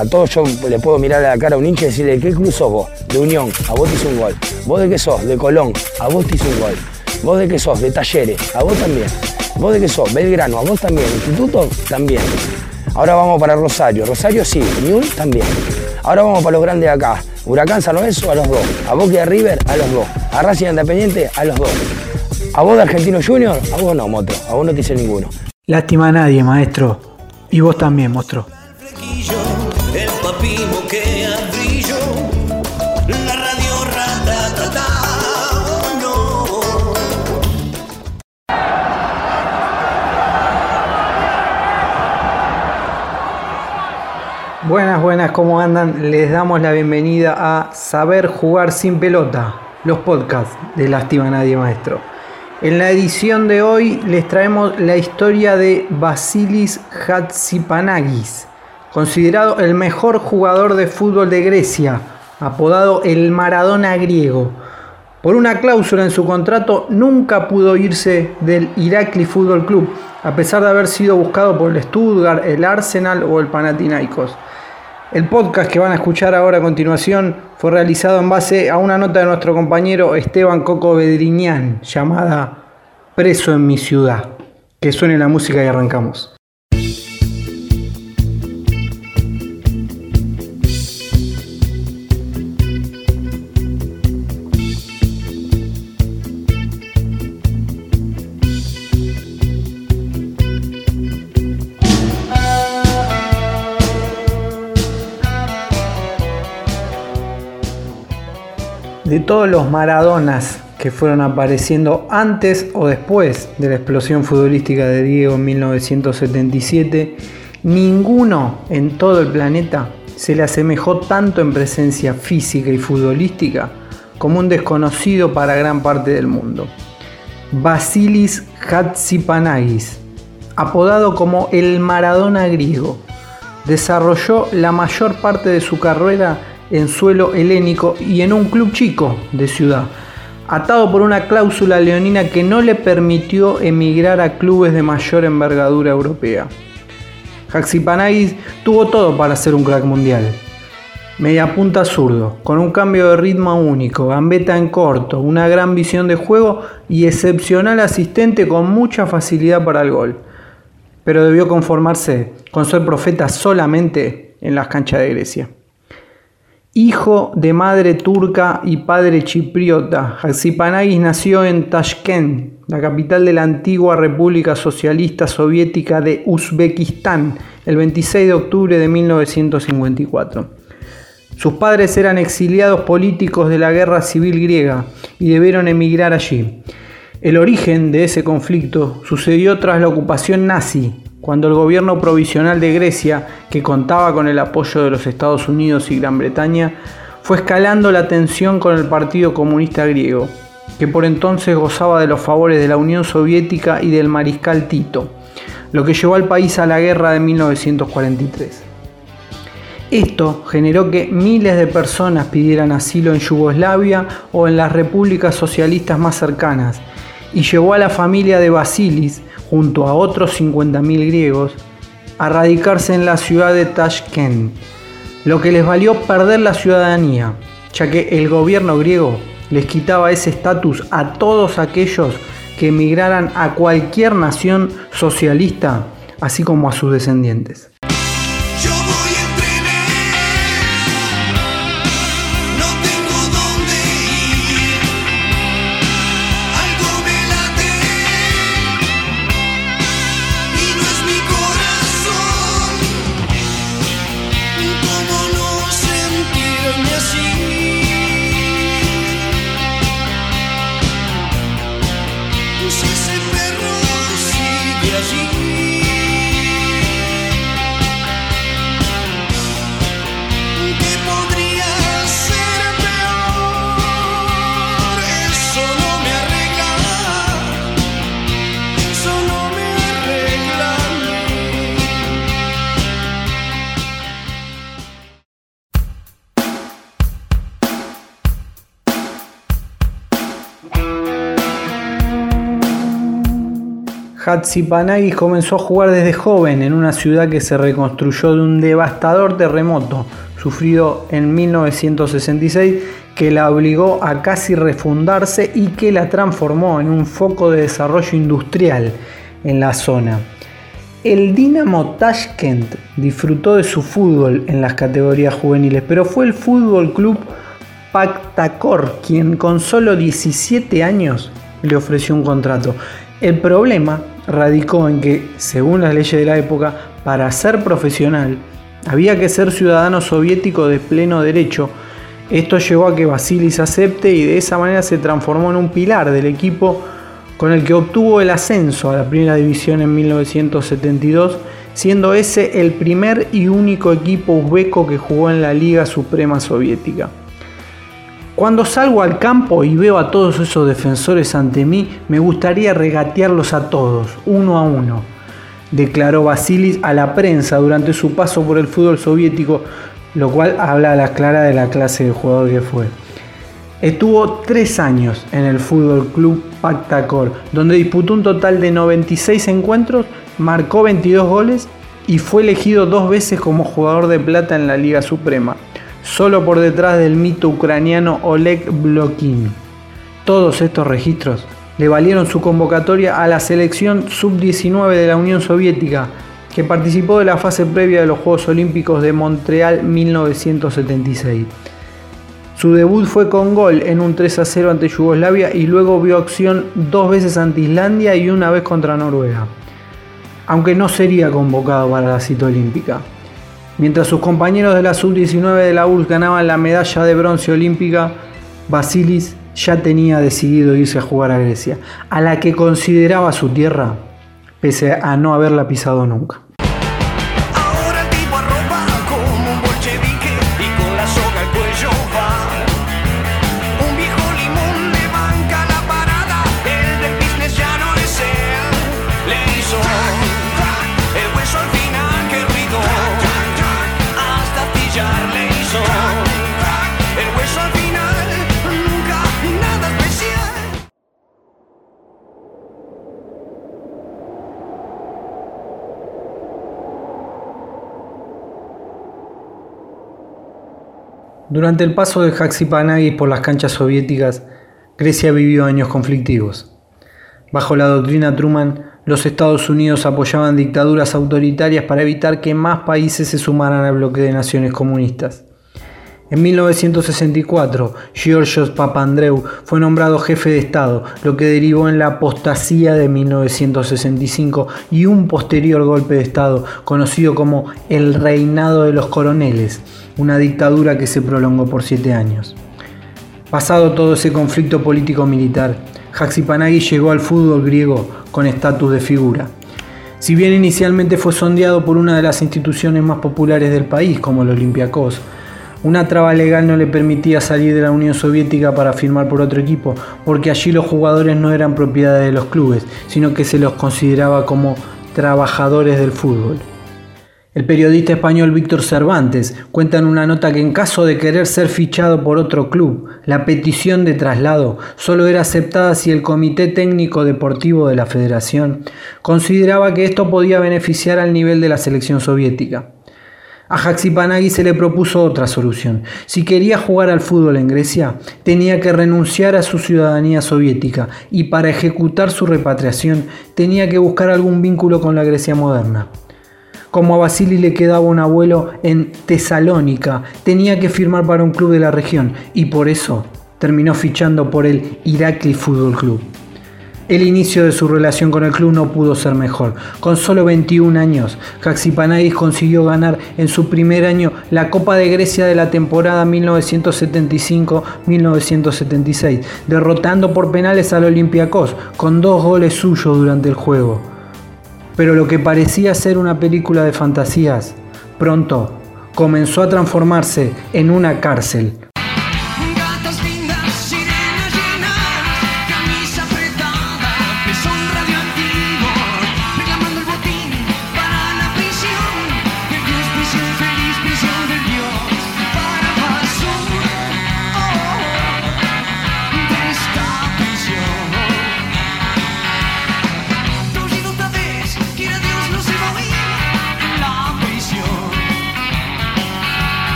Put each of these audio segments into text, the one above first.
A todos yo le puedo mirar a la cara a un hincha y decirle, ¿de qué club sos vos? De Unión, a vos te hizo un gol. ¿Vos de qué sos? De Colón, a vos te hizo un gol. ¿Vos de qué sos? De Talleres, a vos también. ¿Vos de qué sos? Belgrano, a vos también. Instituto, también. Ahora vamos para Rosario. Rosario sí, Unión también. Ahora vamos para los grandes de acá. Huracán San Lorenzo, a los dos. A Boca de River, a los dos. A Racing Independiente, a los dos. A vos de Argentino Junior, a vos no, Motro. A vos no te hice ninguno. Lástima a nadie, maestro. Y vos también, monstruo. La radio. Buenas, buenas, ¿cómo andan? Les damos la bienvenida a Saber Jugar Sin Pelota, los podcasts de Lástima Nadie Maestro. En la edición de hoy les traemos la historia de Vasilis Hatsipanagis, considerado el mejor jugador de fútbol de Grecia, apodado el Maradona griego. Por una cláusula en su contrato nunca pudo irse del Irakli Fútbol Club, a pesar de haber sido buscado por el Stuttgart, el Arsenal o el Panathinaikos. El podcast que van a escuchar ahora a continuación fue realizado en base a una nota de nuestro compañero Esteban Coco Bedriñán llamada Preso en mi ciudad. Que suene la música y arrancamos. Todos los Maradonas que fueron apareciendo antes o después de la explosión futbolística de Diego en 1977, ninguno en todo el planeta se le asemejó tanto en presencia física y futbolística como un desconocido para gran parte del mundo. Basilis Hatsipanagis, apodado como el Maradona griego, desarrolló la mayor parte de su carrera en suelo helénico y en un club chico de ciudad, atado por una cláusula leonina que no le permitió emigrar a clubes de mayor envergadura europea. Haxipanagis tuvo todo para ser un crack mundial. Media punta zurdo, con un cambio de ritmo único, gambeta en corto, una gran visión de juego y excepcional asistente con mucha facilidad para el gol. Pero debió conformarse con ser profeta solamente en las canchas de Grecia. Hijo de madre turca y padre chipriota, Haxipanagis nació en Tashkent, la capital de la antigua República Socialista Soviética de Uzbekistán, el 26 de octubre de 1954. Sus padres eran exiliados políticos de la guerra civil griega y debieron emigrar allí. El origen de ese conflicto sucedió tras la ocupación nazi, cuando el gobierno provisional de Grecia, que contaba con el apoyo de los Estados Unidos y Gran Bretaña, fue escalando la tensión con el Partido Comunista Griego, que por entonces gozaba de los favores de la Unión Soviética y del mariscal Tito, lo que llevó al país a la guerra de 1943. Esto generó que miles de personas pidieran asilo en Yugoslavia o en las repúblicas socialistas más cercanas, y llevó a la familia de Basilis, junto a otros 50.000 griegos, a radicarse en la ciudad de Tashkent, lo que les valió perder la ciudadanía, ya que el gobierno griego les quitaba ese estatus a todos aquellos que emigraran a cualquier nación socialista, así como a sus descendientes. Hatzipanagis comenzó a jugar desde joven en una ciudad que se reconstruyó de un devastador terremoto sufrido en 1966 que la obligó a casi refundarse y que la transformó en un foco de desarrollo industrial en la zona. El Dinamo Tashkent disfrutó de su fútbol en las categorías juveniles, pero fue el Fútbol Club Pactacor quien con solo 17 años le ofreció un contrato. El problema radicó en que, según las leyes de la época, para ser profesional había que ser ciudadano soviético de pleno derecho. Esto llevó a que Basilis acepte y de esa manera se transformó en un pilar del equipo con el que obtuvo el ascenso a la primera división en 1972, siendo ese el primer y único equipo uzbeco que jugó en la Liga Suprema Soviética. Cuando salgo al campo y veo a todos esos defensores ante mí, me gustaría regatearlos a todos, uno a uno declaró Basilis a la prensa durante su paso por el fútbol soviético, lo cual habla a las claras de la clase de jugador que fue. Estuvo tres años en el Fútbol Club Pactacor, donde disputó un total de 96 encuentros, marcó 22 goles y fue elegido dos veces como jugador de plata en la Liga Suprema, solo por detrás del mito ucraniano Oleg Blokin. Todos estos registros le valieron su convocatoria a la selección sub-19 de la Unión Soviética, que participó de la fase previa de los Juegos Olímpicos de Montreal 1976. Su debut fue con gol en un 3 a 0 ante Yugoslavia y luego vio acción dos veces ante Islandia y una vez contra Noruega, aunque no sería convocado para la cita olímpica. Mientras sus compañeros de la sub-19 de la URSS ganaban la medalla de bronce olímpica, Basilis ya tenía decidido irse a jugar a Grecia, a la que consideraba su tierra, pese a no haberla pisado nunca. Durante el paso de Haxipanagis por las canchas soviéticas, Grecia vivió años conflictivos. Bajo la doctrina Truman, los Estados Unidos apoyaban dictaduras autoritarias para evitar que más países se sumaran al bloque de naciones comunistas. En 1964, Georgios Papandreou fue nombrado jefe de Estado, lo que derivó en la apostasía de 1965 y un posterior golpe de Estado, conocido como el Reinado de los Coroneles, una dictadura que se prolongó por siete años. Pasado todo ese conflicto político-militar, Haxipanagui llegó al fútbol griego con estatus de figura. Si bien inicialmente fue sondeado por una de las instituciones más populares del país, como el Olympiacos, una traba legal no le permitía salir de la Unión Soviética para firmar por otro equipo, porque allí los jugadores no eran propiedad de los clubes, sino que se los consideraba como trabajadores del fútbol. El periodista español Víctor Cervantes cuenta en una nota que en caso de querer ser fichado por otro club, la petición de traslado solo era aceptada si el Comité Técnico Deportivo de la Federación consideraba que esto podía beneficiar al nivel de la selección soviética. A Haxipanagui se le propuso otra solución. Si quería jugar al fútbol en Grecia, tenía que renunciar a su ciudadanía soviética y para ejecutar su repatriación tenía que buscar algún vínculo con la Grecia moderna. Como a Basili le quedaba un abuelo en Tesalónica, tenía que firmar para un club de la región y por eso terminó fichando por el Irakli Fútbol Club. El inicio de su relación con el club no pudo ser mejor. Con solo 21 años, Haxipanagis consiguió ganar en su primer año la Copa de Grecia de la temporada 1975-1976, derrotando por penales al Olympiacos con dos goles suyos durante el juego. Pero lo que parecía ser una película de fantasías, pronto comenzó a transformarse en una cárcel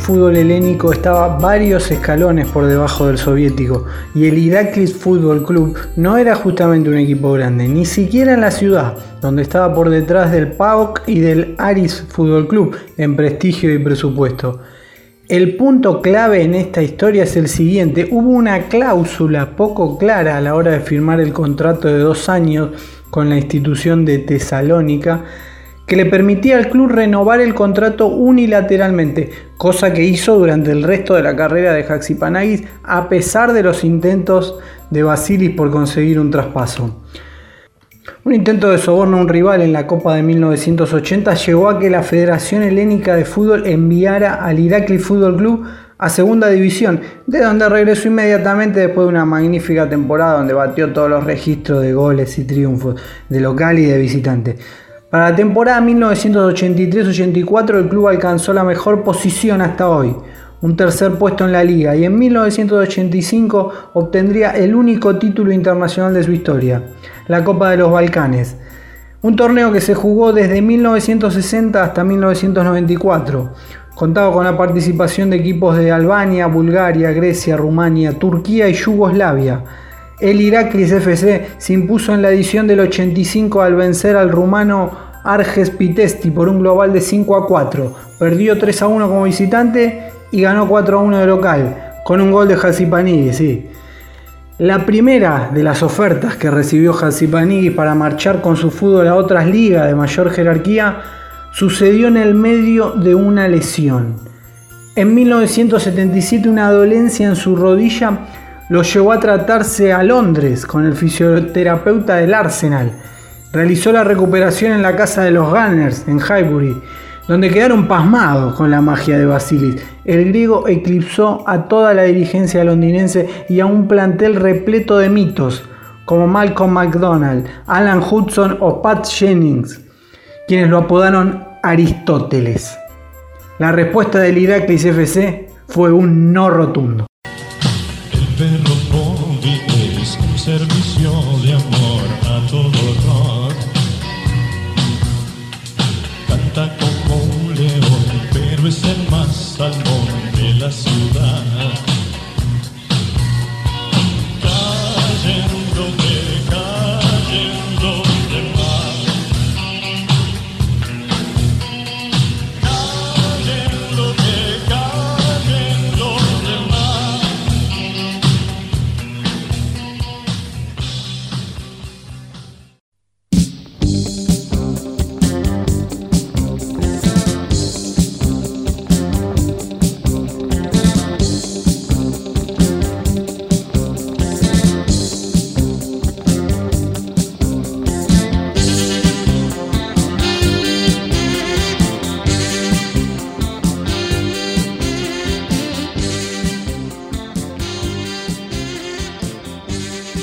fútbol helénico estaba varios escalones por debajo del soviético y el Iraklis Fútbol Club no era justamente un equipo grande, ni siquiera en la ciudad, donde estaba por detrás del PAOK y del Aris Fútbol Club en prestigio y presupuesto. El punto clave en esta historia es el siguiente. Hubo una cláusula poco clara a la hora de firmar el contrato de dos años con la institución de Tesalónica que le permitía al club renovar el contrato unilateralmente, cosa que hizo durante el resto de la carrera de Haxipanagis a pesar de los intentos de Basilis por conseguir un traspaso. Un intento de soborno a un rival en la Copa de 1980 llevó a que la Federación Helénica de Fútbol enviara al Irakli Fútbol Club a Segunda División, de donde regresó inmediatamente después de una magnífica temporada donde batió todos los registros de goles y triunfos de local y de visitante. Para la temporada 1983-84 el club alcanzó la mejor posición hasta hoy, un tercer puesto en la liga, y en 1985 obtendría el único título internacional de su historia la Copa de los Balcanes. Un torneo que se jugó desde 1960 hasta 1994. Contaba con la participación de equipos de Albania, Bulgaria, Grecia, Rumania, Turquía y Yugoslavia. El Iraklis FC se impuso en la edición del 85 al vencer al rumano Arges Pitesti por un global de 5 a 4. Perdió 3 a 1 como visitante y ganó 4 a 1 de local, con un gol de Hasipanidis, sí. La primera de las ofertas que recibió Panigui para marchar con su fútbol a otras ligas de mayor jerarquía sucedió en el medio de una lesión. En 1977 una dolencia en su rodilla lo llevó a tratarse a Londres con el fisioterapeuta del Arsenal. Realizó la recuperación en la casa de los Gunners en Highbury donde quedaron pasmados con la magia de Basilis. El griego eclipsó a toda la dirigencia londinense y a un plantel repleto de mitos, como Malcolm McDonald, Alan Hudson o Pat Jennings, quienes lo apodaron Aristóteles. La respuesta del Iraklis FC fue un no rotundo. Perro es un servicio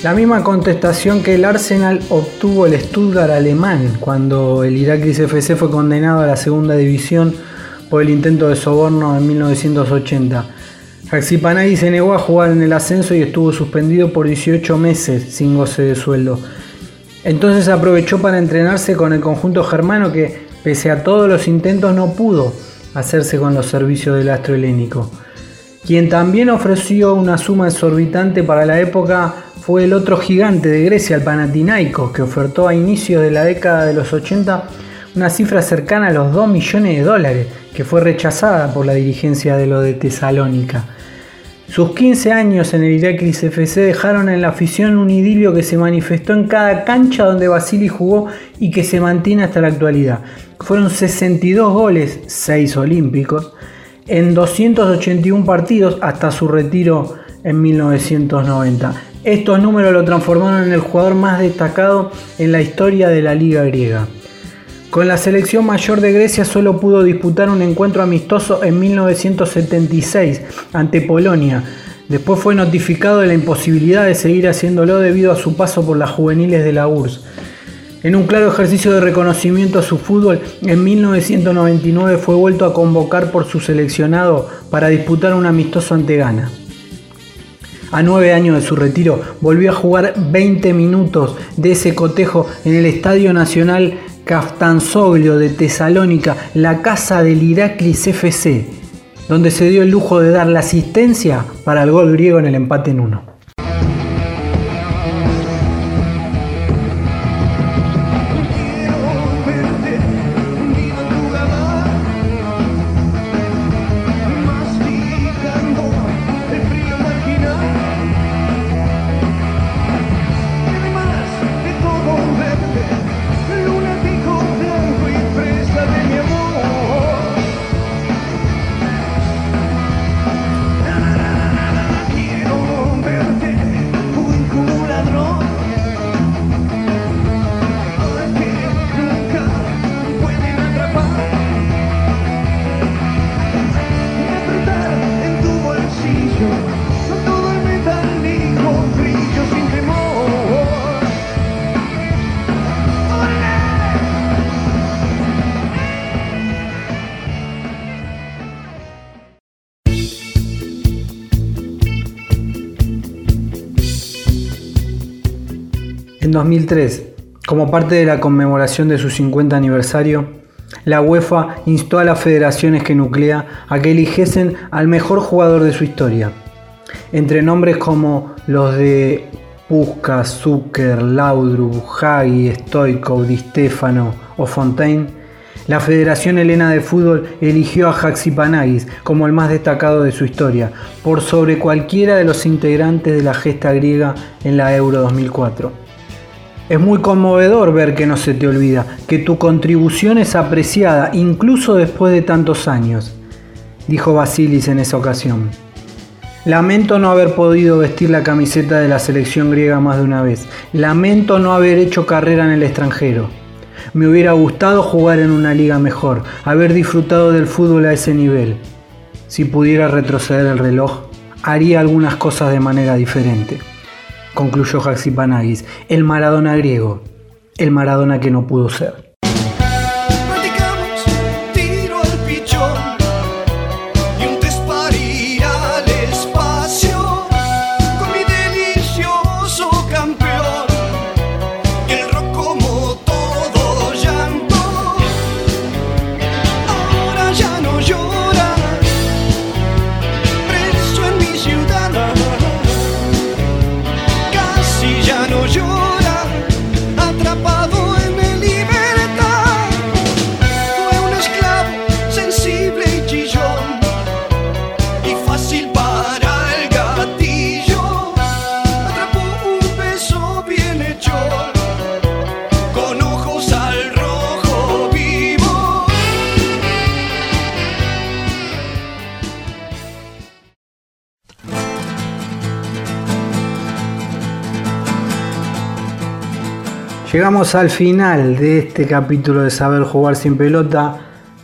La misma contestación que el Arsenal obtuvo el Stuttgart alemán cuando el Iraklis FC fue condenado a la segunda división por el intento de soborno en 1980. Haxipanagi se negó a jugar en el ascenso y estuvo suspendido por 18 meses sin goce de sueldo. Entonces aprovechó para entrenarse con el conjunto germano que, pese a todos los intentos, no pudo hacerse con los servicios del astro helénico. Quien también ofreció una suma exorbitante para la época fue el otro gigante de Grecia, el Panathinaikos, que ofertó a inicios de la década de los 80 una cifra cercana a los 2 millones de dólares, que fue rechazada por la dirigencia de lo de Tesalónica. Sus 15 años en el Iraklis FC dejaron en la afición un idilio que se manifestó en cada cancha donde Basili jugó y que se mantiene hasta la actualidad. Fueron 62 goles, 6 olímpicos, en 281 partidos hasta su retiro en 1990. Estos números lo transformaron en el jugador más destacado en la historia de la liga griega. Con la selección mayor de Grecia solo pudo disputar un encuentro amistoso en 1976 ante Polonia. Después fue notificado de la imposibilidad de seguir haciéndolo debido a su paso por las juveniles de la URSS. En un claro ejercicio de reconocimiento a su fútbol, en 1999 fue vuelto a convocar por su seleccionado para disputar un amistoso ante Ghana. A nueve años de su retiro, volvió a jugar 20 minutos de ese cotejo en el Estadio Nacional Kaftanzoglio de Tesalónica, la casa del Iraklis FC, donde se dio el lujo de dar la asistencia para el gol griego en el empate en uno. 2003, como parte de la conmemoración de su 50 aniversario, la UEFA instó a las federaciones que nuclea a que eligiesen al mejor jugador de su historia. Entre nombres como los de Puskas, Zucker, Laudrup, Hagi, Stoikov, Di Stefano o Fontaine, la Federación Helena de Fútbol eligió a Haxipanagis como el más destacado de su historia, por sobre cualquiera de los integrantes de la gesta griega en la Euro 2004. Es muy conmovedor ver que no se te olvida, que tu contribución es apreciada incluso después de tantos años, dijo Basilis en esa ocasión. Lamento no haber podido vestir la camiseta de la selección griega más de una vez. Lamento no haber hecho carrera en el extranjero. Me hubiera gustado jugar en una liga mejor, haber disfrutado del fútbol a ese nivel. Si pudiera retroceder el reloj, haría algunas cosas de manera diferente concluyó Panagis, el Maradona griego, el Maradona que no pudo ser. Llegamos al final de este capítulo de Saber Jugar sin Pelota,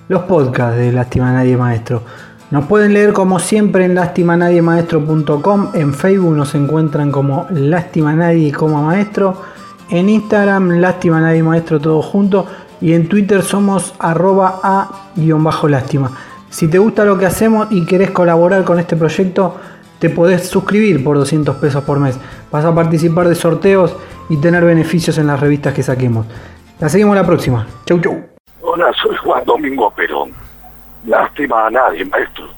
los podcasts de Lástima Nadie Maestro. Nos pueden leer como siempre en lastimanadiemaestro.com, en Facebook nos encuentran como Lástima Nadie Maestro, en Instagram Lástima Nadie Maestro todo junto y en Twitter somos arroba a-lástima. Si te gusta lo que hacemos y querés colaborar con este proyecto, te podés suscribir por 200 pesos por mes. Vas a participar de sorteos y tener beneficios en las revistas que saquemos. La seguimos la próxima. Chau, chau. Hola, soy Juan Domingo Perón. Lástima a nadie, maestro.